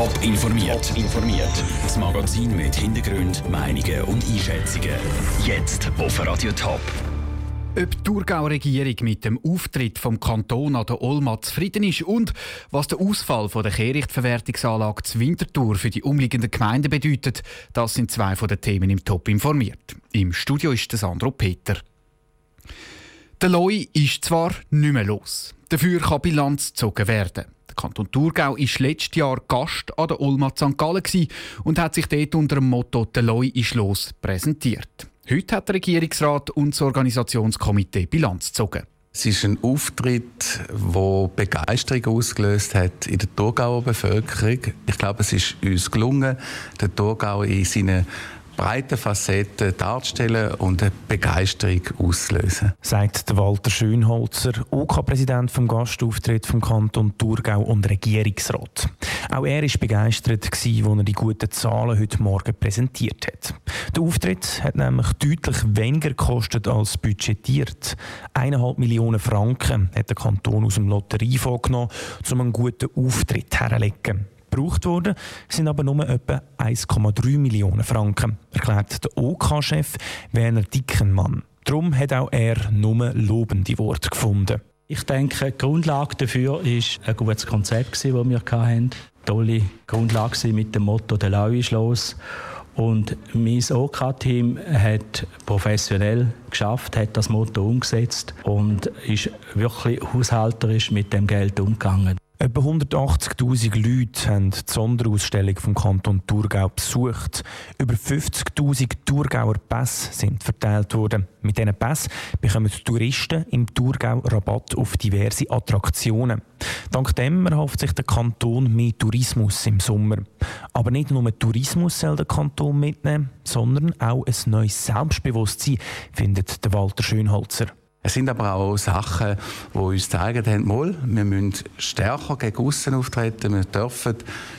Top informiert. informiert. Das Magazin mit Hintergrund, Meinungen und Einschätzungen. Jetzt auf Radio Top. Ob die Thurgauer Regierung mit dem Auftritt vom Kanton an der Olma zufrieden ist und was der Ausfall von der Kehrichtverwertungsanlage zur Winterthur für die umliegenden Gemeinden bedeutet, das sind zwei von den Themen im Top informiert. Im Studio ist Sandro Peter. Der Loi ist zwar nicht mehr los, dafür kann Bilanz gezogen werden. Der Kanton Thurgau war letztes Jahr Gast an der Olma St. Gallen und hat sich dort unter dem Motto «Der Loi ist los» präsentiert. Heute hat der Regierungsrat und das Organisationskomitee Bilanz gezogen. Es ist ein Auftritt, der Begeisterung ausgelöst hat in der Thurgauer Bevölkerung. Ich glaube, es ist uns gelungen, den Thurgau in seinen breiten Facetten darzustellen und eine Begeisterung auszulösen. Sagt Walter Schönholzer, OK-Präsident vom Gastauftritt vom Kanton Thurgau und Regierungsrat. Auch er war begeistert, als er die guten Zahlen heute Morgen präsentiert hat. Der Auftritt hat nämlich deutlich weniger gekostet als budgetiert. Eineinhalb Millionen Franken hat der Kanton aus dem Lotteriefonds genommen, um einen guten Auftritt herzulegen gebraucht worden, sind aber nur etwa 1,3 Millionen Franken, erklärt der OK-Chef Werner Dickenmann. Darum hat auch er nur lobende Worte gefunden. Ich denke, die Grundlage dafür ist ein gutes Konzept, das wir hatten. Eine tolle Grundlage mit dem Motto «Der Lau ist los». Und mein OK-Team hat professionell geschafft, hat das Motto umgesetzt und ist wirklich haushalterisch mit dem Geld umgegangen. Etwa 180.000 Leute haben die Sonderausstellung vom Kanton Thurgau besucht. Über 50.000 Thurgauer Pässe sind verteilt worden. Mit diesen Pässen bekommen die Touristen im Thurgau Rabatt auf diverse Attraktionen. Dank dem erhofft sich der Kanton mehr Tourismus im Sommer. Aber nicht nur Tourismus soll der Kanton mitnehmen, sondern auch ein neues Selbstbewusstsein, findet der Walter Schönholzer. Es sind aber auch Sachen, die uns zeigen, haben, wir müssen stärker gegen aussen auftreten, wir dürfen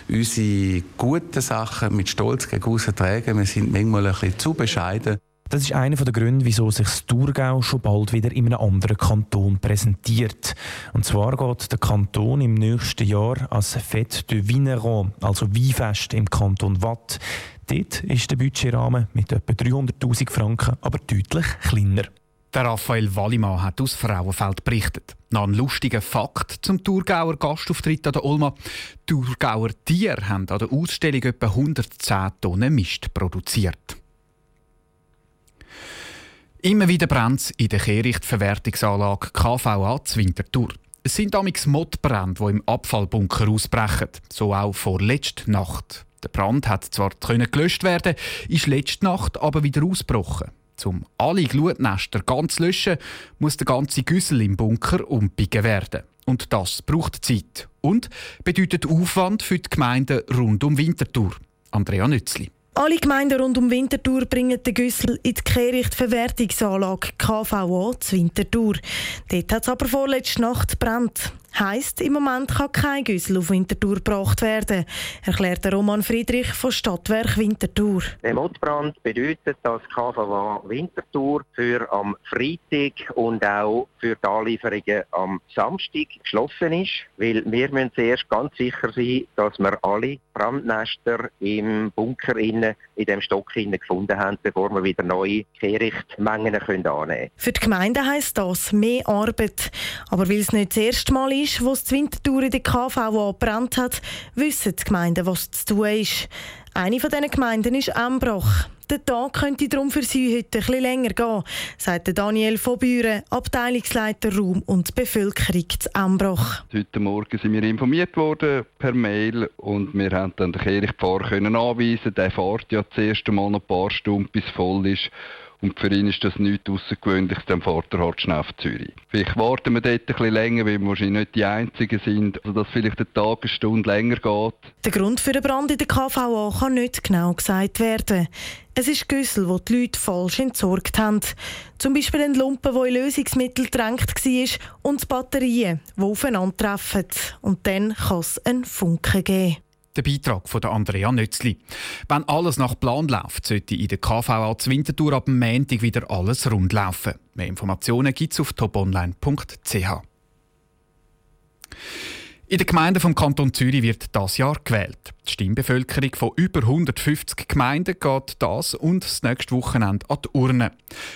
unsere guten Sachen mit Stolz gegen aussen tragen, wir sind manchmal ein bisschen zu bescheiden. Das ist einer der Gründe, wieso sich das Thurgau schon bald wieder in einem anderen Kanton präsentiert. Und zwar geht der Kanton im nächsten Jahr als Fête de Vineron, also Weinfest im Kanton Watt. Dort ist der Budgetrahmen mit etwa 300'000 Franken aber deutlich kleiner. Der Raphael Wallimann hat aus Frauenfeld berichtet. Noch ein lustiger Fakt zum Thurgauer Gastauftritt an der Olma. Thurgauer Tiere haben an der Ausstellung etwa 110 Tonnen Mist produziert. Immer wieder brennt in der Kehrichtverwertungsanlage KVA zu Winterthur. Es sind damals Modbrände, die im Abfallbunker ausbrechen. So auch vor letzter Nacht. Der Brand hat zwar gelöscht werden, ist letzte Nacht aber wieder ausgebrochen. Um alle Glutnester ganz zu löschen, muss der ganze Güssel im Bunker umbiegen werden. Und das braucht Zeit und bedeutet Aufwand für die Gemeinden rund um Winterthur. Andrea Nützli. Alle Gemeinden rund um Winterthur bringen den Güssel in die Kehrichtverwertungsanlage KVA zu Winterthur. Dort hat es aber vorletzte Nacht brennt. Heißt, im Moment kann kein Güssel auf Winterthur gebracht werden, erklärt Roman Friedrich von Stadtwerk Winterthur. Der Notbrand bedeutet, dass KVA Winterthur für am Freitag und auch für die Anlieferungen am Samstag geschlossen ist, weil wir müssen zuerst ganz sicher sein, dass wir alle Brandnester im Bunker innen, in dem Stock innen gefunden haben, bevor wir wieder neue Kehrichtmengen annehmen können. Für die Gemeinde heisst das mehr Arbeit. Aber weil es nicht das erste Mal ist, wo es die Wintertour in der KVA gebrannt hat, wissen die Gemeinden, was zu tun ist. Eine von diesen Gemeinden ist Embrach. Der Tag könnte darum für sie heute etwas länger gehen, sagt Daniel von Büren, Abteilungsleiter Raum und Bevölkerung zu Embrach. Heute Morgen sind wir informiert worden per Mail und wir haben dann den Kirchpfarrer anweisen. Der fährt ja das erste Mal ein paar Stunden, bis voll ist. Und für ihn ist das nichts Außergewöhnliches, dann fährt er halt schnell auf Zürich. Vielleicht warten wir dort ein bisschen länger, weil wir wahrscheinlich nicht die Einzigen sind, also dass vielleicht der Tag eine Stunde länger geht. Der Grund für den Brand in der KVA kann nicht genau gesagt werden. Es ist Güssel, wo die Leute falsch entsorgt haben. Zum Beispiel ein Lumpen, der in Lösungsmittel gedrängt war und Batterien, die aufeinandertreffen. Und dann kann es einen Funken geben. Der Beitrag von Andrea Nützli. Wenn alles nach Plan läuft, sollte in der KVA zur Winterthur ab dem Montag wieder alles rund laufen. Mehr Informationen gibt es auf toponline.ch. In den Gemeinden vom Kanton Zürich wird das Jahr gewählt. Die Stimmbevölkerung von über 150 Gemeinden geht das und das nächste Wochenende an die Urne.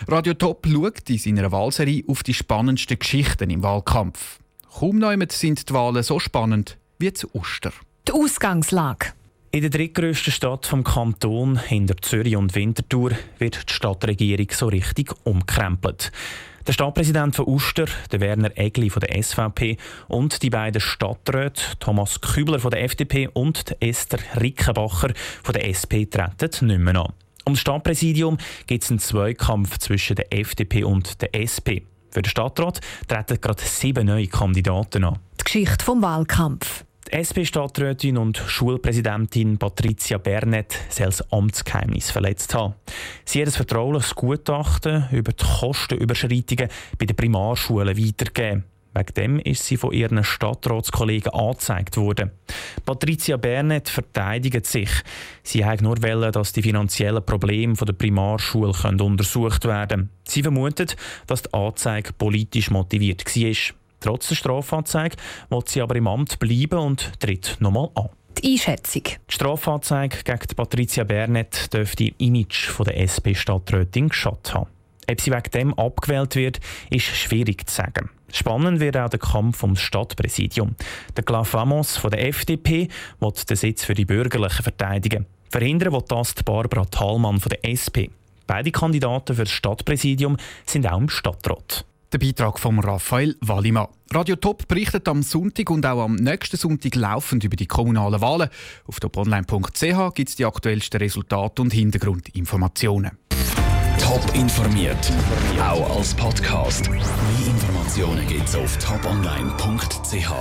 Radio Top schaut in seiner Wahlserie auf die spannendsten Geschichten im Wahlkampf. Kaum noch sind die Wahlen so spannend wie zu Oster. Die Ausgangslage. In der drittgrößten Stadt vom Kanton, hinter Zürich und Winterthur, wird die Stadtregierung so richtig umkrempelt. Der Stadtpräsident von Uster, der Werner Egli von der SVP und die beiden Stadträte Thomas Kübler von der FDP und Esther Rickenbacher von der SP treten nicht mehr an. Um das Stadtpräsidium gibt es einen Zweikampf zwischen der FDP und der SP. Für den Stadtrat treten gerade sieben neue Kandidaten an. Die Geschichte vom Wahlkampf. SP-Stadträtin und Schulpräsidentin Patricia Bernet soll das Amtsgeheimnis verletzt haben. Sie hat ein vertrauliches Gutachten über die Kostenüberschreitungen bei den Primarschulen weitergegeben. Wegen dem ist sie von ihren Stadtratskollegen angezeigt worden. Patricia Bernet verteidigt sich. Sie hat nur wollen, dass die finanziellen Probleme der Primarschule untersucht werden können. Sie vermutet, dass die Anzeige politisch motiviert war. Trotz der Strafanzeige will sie aber im Amt bleiben und tritt nochmal an. Die Einschätzung. Die Strafanzeige gegen Patricia Bernet dürfte im Image der SP-Stadträtin geschadet haben. Ob sie wegen dem abgewählt wird, ist schwierig zu sagen. Spannend wird auch der Kampf ums Stadtpräsidium. Der Clav Amos von der FDP will den Sitz für die Bürgerlichen verteidigen. Verhindern will das die Barbara Thalmann von der SP. Beide Kandidaten für das Stadtpräsidium sind auch im Stadtrat. Der Beitrag von Raphael Wallimann. Radio Top berichtet am Sonntag und auch am nächsten Sonntag laufend über die kommunalen Wahlen. Auf toponline.ch gibt es die aktuellsten Resultate und Hintergrundinformationen. Top informiert, auch als Podcast. Mehr Informationen gibt es auf toponline.ch.